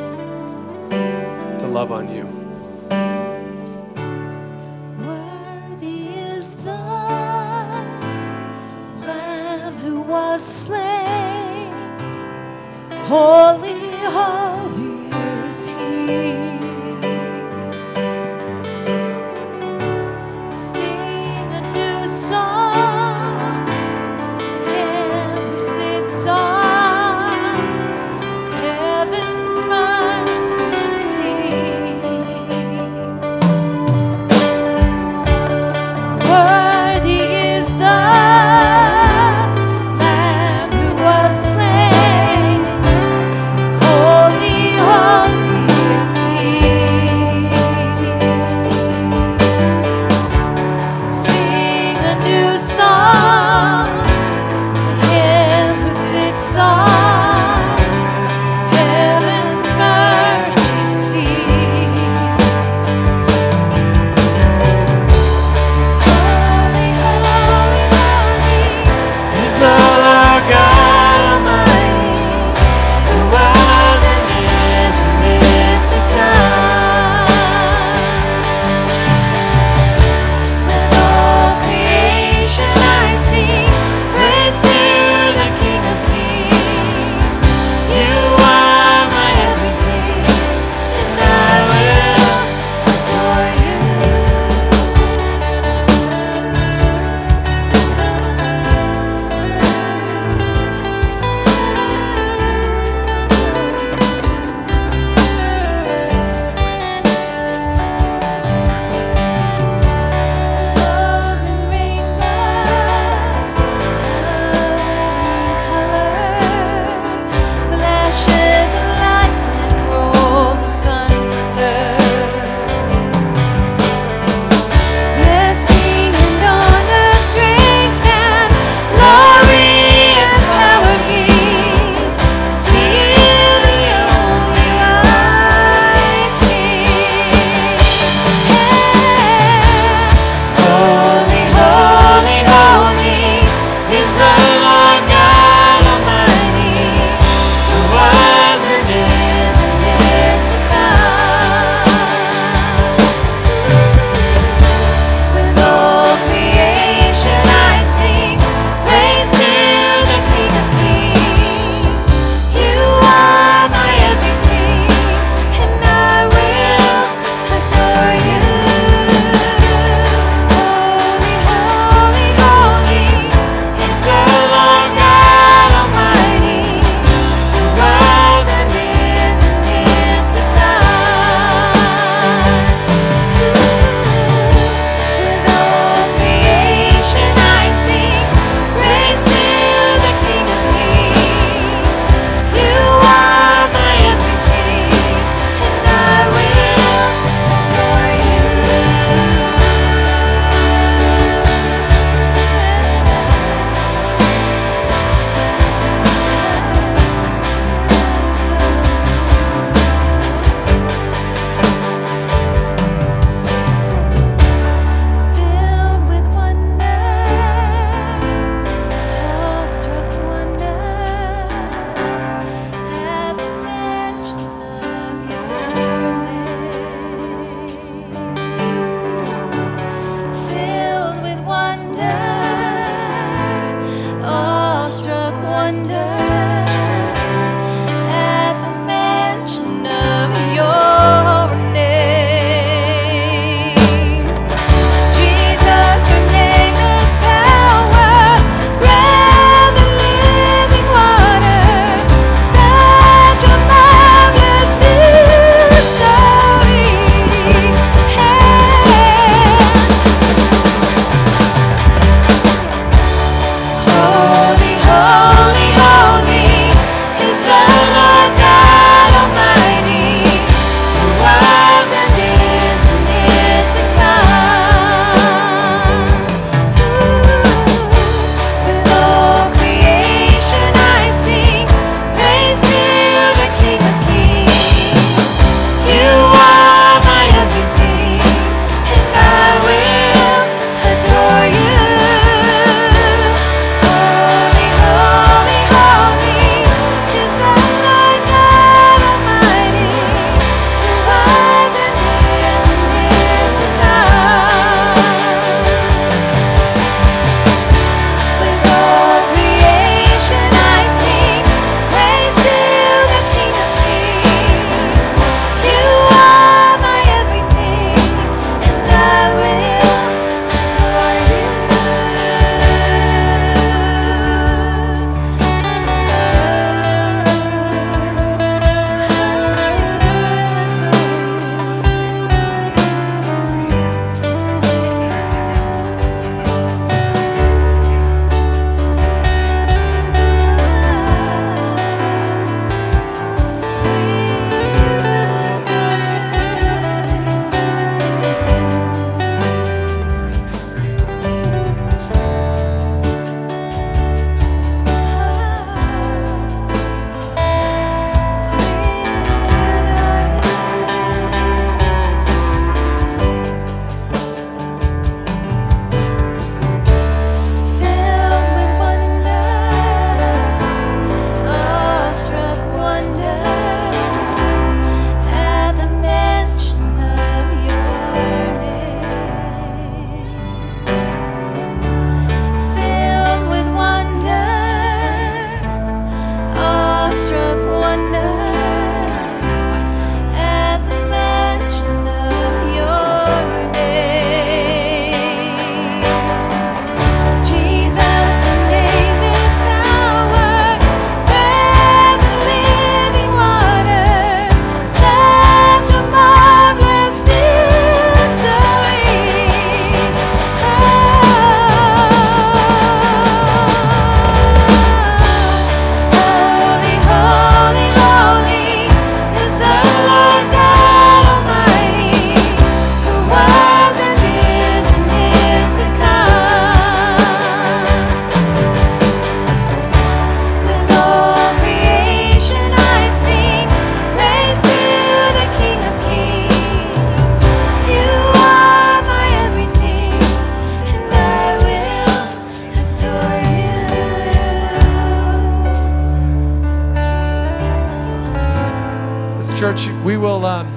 church, we will um,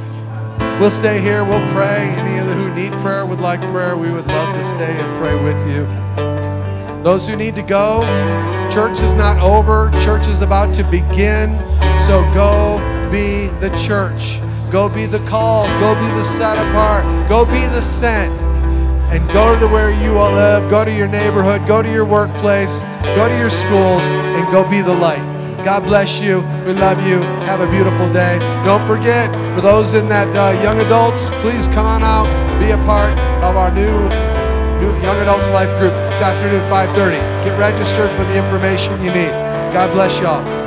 we'll stay here. We'll pray. Any of who need prayer would like prayer. We would love to stay and pray with you. Those who need to go, church is not over. Church is about to begin. So go be the church. Go be the called. Go be the set apart. Go be the sent. And go to where you all live. Go to your neighborhood. Go to your workplace. Go to your schools and go be the light. God bless you. We love you. Have a beautiful day. Don't forget, for those in that uh, young adults, please come on out. Be a part of our new New Young Adults Life Group this afternoon, at 5:30. Get registered for the information you need. God bless y'all.